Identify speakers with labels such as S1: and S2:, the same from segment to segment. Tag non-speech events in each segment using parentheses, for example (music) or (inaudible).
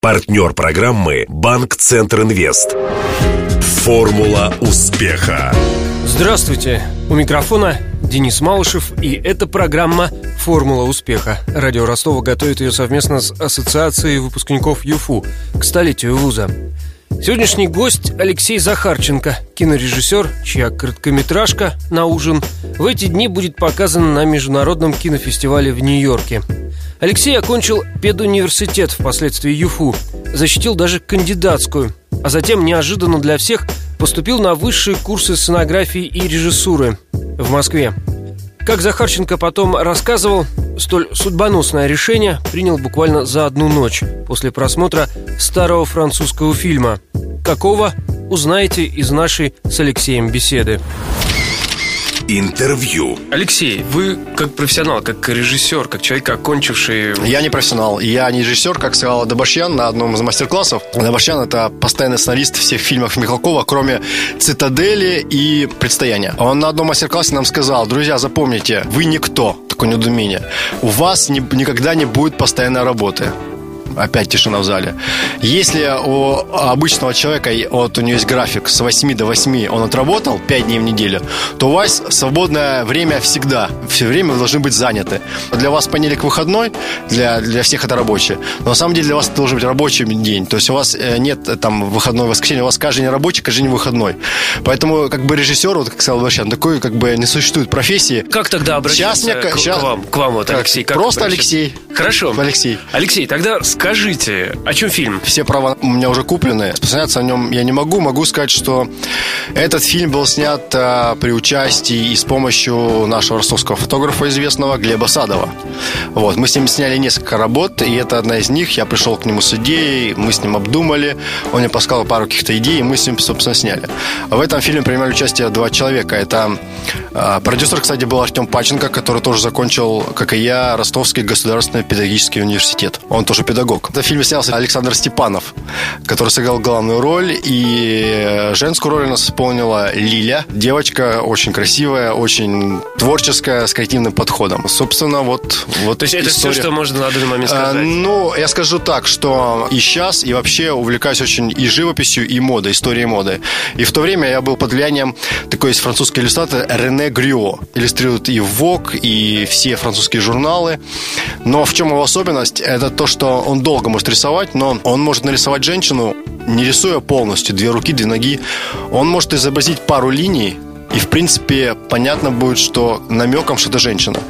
S1: Партнер программы «Банк Центр Инвест». Формула успеха.
S2: Здравствуйте! У микрофона Денис Малышев, и это программа «Формула успеха». Радио Ростова готовит ее совместно с Ассоциацией выпускников ЮФУ к столетию вуза. Сегодняшний гость Алексей Захарченко, кинорежиссер, чья короткометражка «На ужин» в эти дни будет показана на Международном кинофестивале в Нью-Йорке. Алексей окончил педуниверситет, впоследствии ЮФУ, защитил даже кандидатскую, а затем неожиданно для всех поступил на высшие курсы сценографии и режиссуры в Москве. Как Захарченко потом рассказывал, столь судьбоносное решение принял буквально за одну ночь после просмотра старого французского фильма. Какого, узнаете из нашей с Алексеем беседы.
S1: Интервью.
S2: Алексей, вы как профессионал, как режиссер, как человек, окончивший...
S3: Я не профессионал, я не режиссер, как сказал Добашьян на одном из мастер-классов. Добашьян – это постоянный сценарист всех фильмов Михалкова, кроме «Цитадели» и «Предстояния». Он на одном мастер-классе нам сказал, друзья, запомните, вы никто, такое недоумение. У вас ни, никогда не будет постоянной работы опять тишина в зале. Если у обычного человека, вот у него есть график с 8 до 8, он отработал 5 дней в неделю, то у вас свободное время всегда. Все время вы должны быть заняты. Для вас понедельник выходной, для, для всех это рабочий. Но на самом деле для вас это должен быть рабочий день. То есть у вас э, нет э, там выходной воскресенье, у вас каждый день рабочий, каждый день выходной. Поэтому как бы режиссер, вот как сказал Ващан, такой как бы не существует профессии.
S2: Как тогда обращаться
S3: сейчас мне,
S2: к,
S3: сейчас,
S2: к вам? К вам вот, Алексей. Как
S3: просто Алексей.
S2: Хорошо.
S3: Алексей.
S2: Алексей, тогда скажите, о чем фильм?
S3: Все права у меня уже куплены. Распространяться о нем я не могу. Могу сказать, что этот фильм был снят а, при участии и с помощью нашего ростовского фотографа известного Глеба Садова. Вот. Мы с ним сняли несколько работ, и это одна из них. Я пришел к нему с идеей, мы с ним обдумали, он мне подсказал пару каких-то идей, и мы с ним, собственно, сняли. В этом фильме принимали участие два человека. Это а, продюсер, кстати, был Артем Паченко, который тоже закончил, как и я, Ростовский государственный педагогический университет. Он тоже педагог. В фильме снялся Александр Степанов, который сыграл главную роль, и женскую роль у нас исполнила Лиля. Девочка очень красивая, очень творческая, с креативным подходом. Собственно, вот... вот
S2: То есть это
S3: история.
S2: все, что можно на данный момент
S3: А,
S2: сказать?
S3: ну, я скажу так, что и сейчас, и вообще увлекаюсь очень и живописью, и модой, историей моды. И в то время я был под влиянием такой есть французский иллюстратор Рене Грюо. Иллюстрирует и Vogue, и все французские журналы. Но в чем его особенность? Это то, что он долго может рисовать, но он может нарисовать женщину, не рисуя полностью, две руки, две ноги. Он может изобразить пару линий, и, в принципе, понятно будет, что намеком, что это женщина.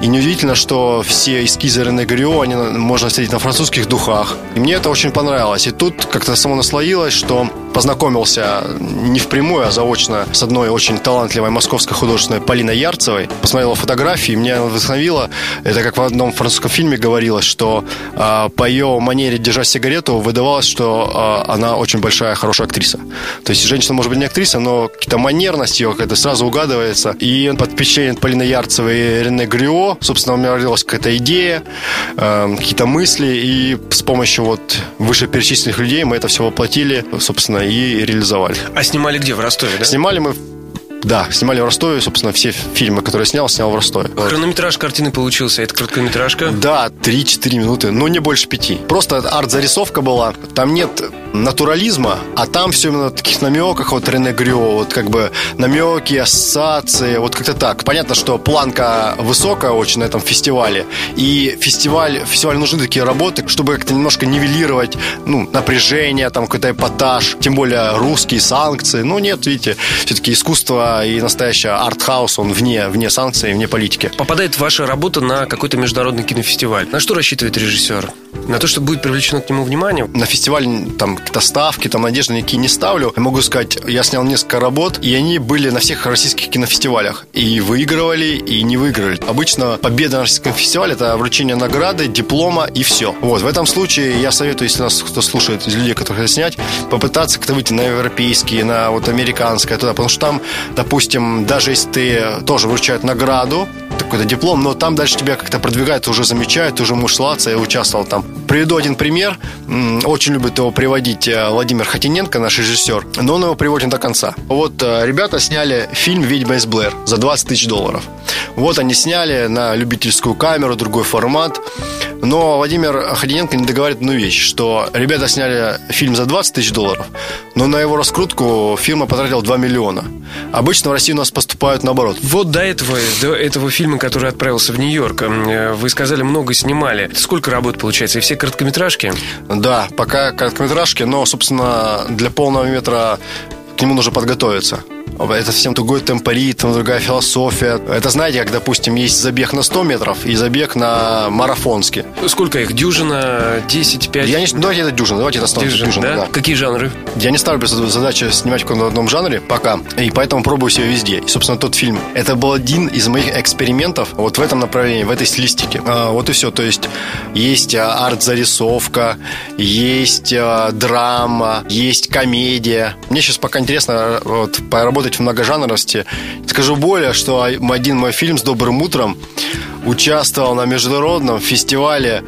S3: И неудивительно, что все эскизы Рене Грио, они можно встретить на французских духах. И мне это очень понравилось. И тут как-то само наслоилось, что познакомился не впрямую, а заочно с одной очень талантливой московской художественной Полиной Ярцевой. Посмотрел фотографии, меня вдохновила. Это как в одном французском фильме говорилось, что э, по ее манере держать сигарету выдавалось, что э, она очень большая, хорошая актриса. То есть женщина может быть не актриса, но какая-то манерность ее это сразу угадывается. И под впечатлением Полины Ярцевой и Рене Грио, собственно, у меня родилась какая-то идея, э, какие-то мысли, и с помощью вот вышеперечисленных людей мы это все воплотили, собственно, и реализовали.
S2: А снимали где? В Ростове, да?
S3: Снимали мы да, снимали в Ростове, собственно, все фильмы, которые снял, снял в Ростове.
S2: Хронометраж картины получился, это короткометражка?
S3: Да, 3-4 минуты, но не больше пяти. Просто арт-зарисовка была, там нет натурализма, а там все именно в таких намеках, вот Рене Грё, вот как бы намеки, ассоциации, вот как-то так. Понятно, что планка высокая очень на этом фестивале, и фестиваль, фестиваль нужны такие работы, чтобы как-то немножко нивелировать, ну, напряжение, там какой-то эпатаж, тем более русские санкции. Ну, нет, видите, все-таки искусство и настоящий артхаус, он вне, вне санкций, вне политики.
S2: Попадает ваша работа на какой-то международный кинофестиваль. На что рассчитывает режиссер? На то, что будет привлечено к нему внимание?
S3: На фестиваль там какие-то ставки, там надежды никакие не ставлю. Я могу сказать, я снял несколько работ, и они были на всех российских кинофестивалях. И выигрывали, и не выиграли. Обычно победа на российском фестивале это вручение награды, диплома и все. Вот, в этом случае я советую, если нас кто слушает из людей, которые хотят снять, попытаться как-то выйти на европейские, на вот американское, туда, потому что там, допустим, даже если ты тоже вручают награду, какой-то диплом, но там дальше тебя как-то продвигают, уже замечают, уже можешь ссылаться, я участвовал там. Приведу один пример, очень любят его приводить э, Владимир Хотиненко, наш режиссер, но он его приводит до конца. Вот э, ребята сняли фильм «Ведьма из Блэр» за 20 тысяч долларов. Вот они сняли на любительскую камеру, другой формат. Но Владимир Ходиненко не договаривает одну вещь, что ребята сняли фильм за 20 тысяч долларов, но на его раскрутку фирма потратила 2 миллиона. Обычно в России у нас поступают наоборот.
S2: Вот до этого, до этого фильма, который отправился в Нью-Йорк, э, вы сказали, много снимали. Сколько работ получается? И все короткометражки?
S3: Да, пока короткометражки, но, собственно, для полного метра к нему нужно подготовиться. Это совсем другой темпоритм, другая философия. Это, знаете, как, допустим, есть забег на 100 метров и забег на марафонский.
S2: Сколько их? Дюжина? 10, 5?
S3: Я не... Давайте это дюжина, давайте это станет
S2: дюжина,
S3: дюжина
S2: да?
S3: да.
S2: Какие жанры?
S3: Я не ставлю задачу снимать в одном жанре пока, и поэтому пробую себя везде. И, собственно, тот фильм, это был один из моих экспериментов вот в этом направлении, в этой стилистике. А, вот и все. То есть есть а, арт-зарисовка, есть а, драма, есть комедия. Мне сейчас пока интересно вот, поработать работать в многожанровости. Скажу более, что один мой фильм с добрым утром участвовал на международном фестивале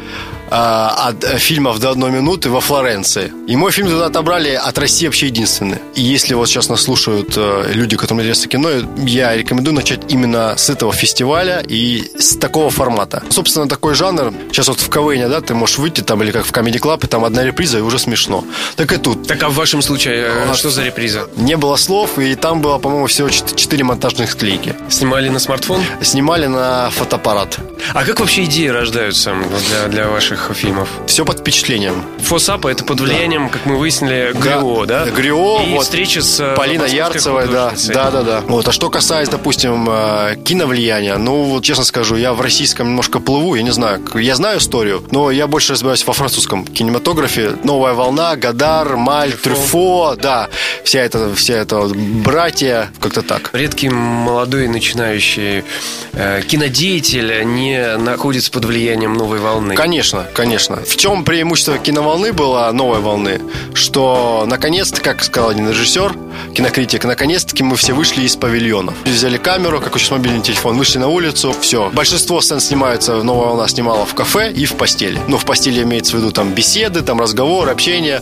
S3: от э, фильмов до одной минуты во Флоренции. И мой фильм туда отобрали от России вообще единственный. И если вот сейчас нас слушают э, люди, которым интересно кино, я рекомендую начать именно с этого фестиваля и с такого формата. Собственно, такой жанр. Сейчас вот в КВН, да, ты можешь выйти там или как в Comedy Club, и там одна реприза, и уже смешно. Так и тут.
S2: Так а в вашем случае а, что за реприза?
S3: Не было слов, и там было, по-моему, всего 4 монтажных склейки.
S2: Снимали на смартфон?
S3: Снимали на фотоаппарат.
S2: А как вообще идеи рождаются для, для ваших ваших фильмов?
S3: Все под впечатлением.
S2: Фосапа это под влиянием, да. как мы выяснили, Грио, да?
S3: да? Грио,
S2: и
S3: вот,
S2: встреча с
S3: э, Полиной Ярцевой, да, да, да, да. Вот, а что касается, допустим, э, киновлияния, ну, вот, честно скажу, я в российском немножко плыву, я не знаю, я знаю историю, но я больше разбираюсь во французском кинематографе. Новая волна, Гадар, Маль, Трюфо, Трюфо да, вся эта, вся эта вот братья, как-то так.
S2: Редкий молодой начинающий э, кинодеятель не находится под влиянием новой волны.
S3: Конечно, конечно. В чем преимущество киноволны было, новой волны? Что, наконец-то, как сказал один режиссер, кинокритик, наконец-таки мы все вышли из павильонов. Взяли камеру, как сейчас мобильный телефон, вышли на улицу, все. Большинство сцен снимаются, новая волна снимала в кафе и в постели. Ну, в постели имеется в виду там беседы, там разговоры, общение.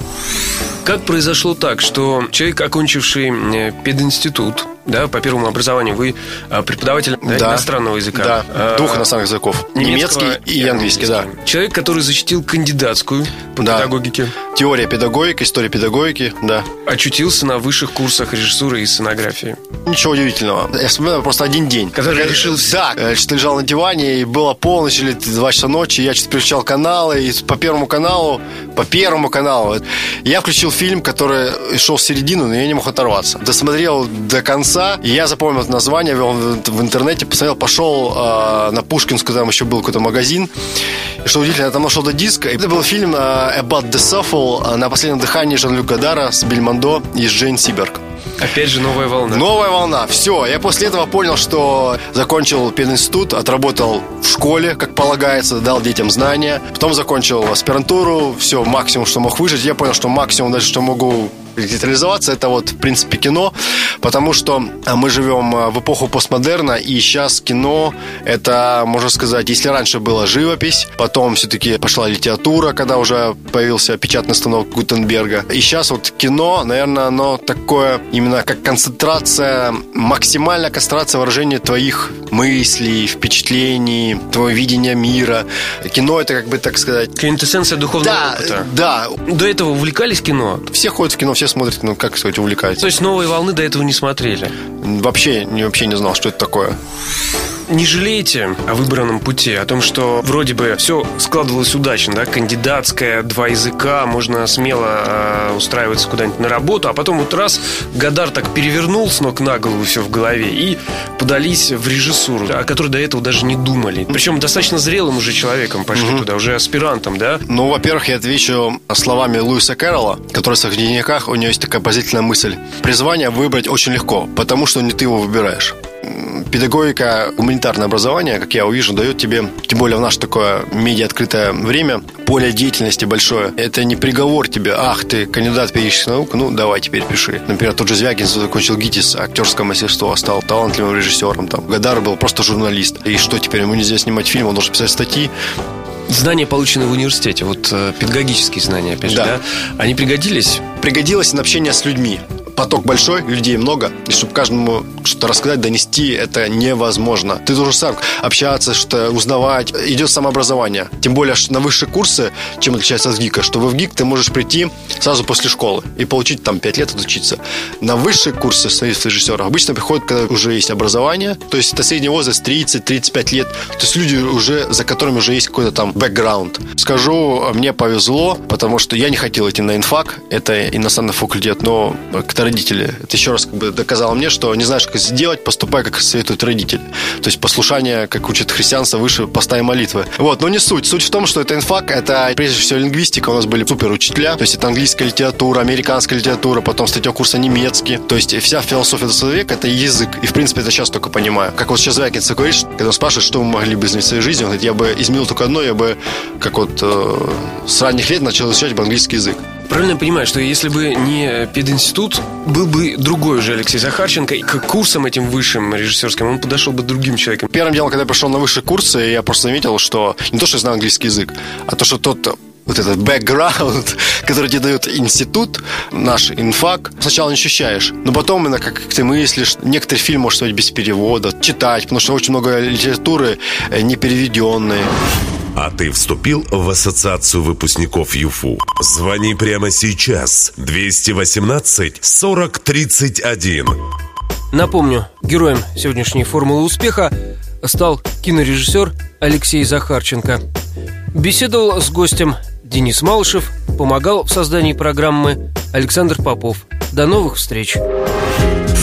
S2: Как произошло так, что человек, окончивший э, пединститут, да, по первому образованию вы а, преподаватель да, да, иностранного языка.
S3: Да, а, двух иностранных языков. Немецкий и, и английский, да.
S2: Человек, который защитил кандидатскую по да. педагогике.
S3: Теория педагогики, история педагогики, да.
S2: Очутился на высших курсах режиссуры и сценографии.
S3: Ничего удивительного. Я вспоминаю просто один день.
S2: Который я решил...
S3: Да, я что лежал на диване, и было полночь или два часа ночи, я что-то переключал каналы, и по первому каналу, по первому каналу, я включил фильм, который шел в середину, но я не мог оторваться. Досмотрел до конца. И я запомнил это название, вел в интернете, посмотрел, пошел э, на Пушкинскую, там еще был какой-то магазин. Что удивительно, я там нашел до диска. Это был фильм э, About the Shuffle э, на последнем дыхании Жан-Люк Гадара с Бельмондо и с Джейн Сиберг.
S2: Опять же, новая волна.
S3: Новая волна. Все. Я после этого понял, что закончил пединститут, отработал в школе, как полагается, дал детям знания. Потом закончил аспирантуру. Все, максимум, что мог выжить. Я понял, что максимум даже, что могу Диджитализация это вот, в принципе, кино, потому что а, мы живем а, в эпоху постмодерна, и сейчас кино это, можно сказать, если раньше была живопись, потом все-таки пошла литература, когда уже появился печатный станок Гутенберга. И сейчас вот кино, наверное, оно такое именно как концентрация, максимальная концентрация выражения твоих мыслей, впечатлений, твоего видения мира. Кино это, как бы так сказать...
S2: Квинтэссенция духовного
S3: да,
S2: опыта.
S3: Да.
S2: До этого увлекались кино?
S3: Все ходят в кино, все смотрят кино, как сказать, увлекаются.
S2: То есть новые волны до этого не смотрели?
S3: Вообще, вообще не знал, что это такое
S2: не жалеете о выбранном пути, о том, что вроде бы все складывалось удачно, да, кандидатская, два языка, можно смело э, устраиваться куда-нибудь на работу, а потом вот раз Гадар так перевернул с ног на голову все в голове и подались в режиссуру, о которой до этого даже не думали. Причем достаточно зрелым уже человеком пошли угу. туда, уже аспирантом, да?
S3: Ну, во-первых, я отвечу словами Луиса Кэрролла, который в своих дневниках, у него есть такая позитивная мысль. Призвание выбрать очень легко, потому что не ты его выбираешь педагогика, гуманитарное образование, как я увижу, дает тебе, тем более в наше такое медиа открытое время, поле деятельности большое. Это не приговор тебе, ах, ты кандидат педагогических наук, ну, давай теперь пиши. Например, тот же Звягин закончил ГИТИС, актерское мастерство, стал талантливым режиссером. Там. Гадар был просто журналист. И что теперь, ему нельзя снимать фильм, он должен писать статьи.
S2: Знания, полученные в университете, вот э, педагогические знания, опять же, да. да, они пригодились?
S3: Пригодилось на общение с людьми поток большой, людей много, и чтобы каждому что-то рассказать, донести, это невозможно. Ты должен сам общаться, что узнавать. Идет самообразование. Тем более, что на высшие курсы, чем отличается от ГИКа, что в ГИК ты можешь прийти сразу после школы и получить там 5 лет отучиться. На высшие курсы становиться режиссером обычно приходят, когда уже есть образование, то есть это средний возраст 30-35 лет. То есть люди уже, за которыми уже есть какой-то там бэкграунд. Скажу, мне повезло, потому что я не хотел идти на инфак, это иностранный факультет, но когда родители. Это еще раз как бы доказало мне, что не знаешь, как сделать, поступай, как советуют родители. То есть послушание, как учат христианство, выше поста и молитвы. Вот, но не суть. Суть в том, что это инфак, это прежде всего лингвистика. У нас были супер учителя. То есть это английская литература, американская литература, потом с третьего курса немецкий. То есть вся философия 20 века это язык. И в принципе это сейчас только понимаю. Как вот сейчас Вякинца говорит, когда он спрашивает, что мы могли бы изменить в своей жизни, он говорит, я бы изменил только одно, я бы как вот э, с ранних лет начал изучать английский язык.
S2: Правильно я понимаю, что если бы не пединститут, был бы другой уже Алексей Захарченко, и к курсам этим высшим режиссерским он подошел бы другим человеком?
S3: Первым делом, когда я пришел на высшие курсы, я просто заметил, что не то, что я знаю английский язык, а то, что тот вот этот бэкграунд, (laughs) который тебе дает институт, наш инфак, сначала не ощущаешь, но потом именно как ты мыслишь, некоторые фильмы можешь смотреть без перевода, читать, потому что очень много литературы э, не переведенной.
S1: А ты вступил в ассоциацию выпускников ЮФУ? Звони прямо сейчас. 218 40 31.
S2: Напомню, героем сегодняшней формулы успеха стал кинорежиссер Алексей Захарченко. Беседовал с гостем Денис Малышев, помогал в создании программы Александр Попов. До новых встреч!